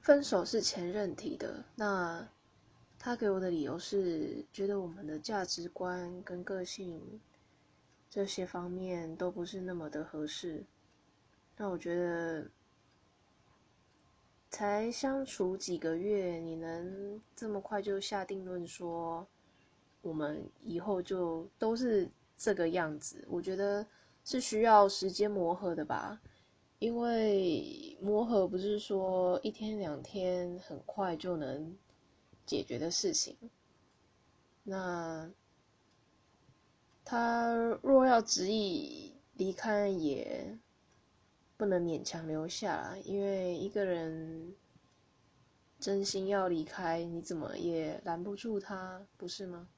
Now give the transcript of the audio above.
分手是前任提的，那他给我的理由是觉得我们的价值观跟个性这些方面都不是那么的合适。那我觉得才相处几个月，你能这么快就下定论说我们以后就都是这个样子？我觉得是需要时间磨合的吧。因为磨合不是说一天两天很快就能解决的事情。那他若要执意离开，也不能勉强留下，因为一个人真心要离开，你怎么也拦不住他，不是吗？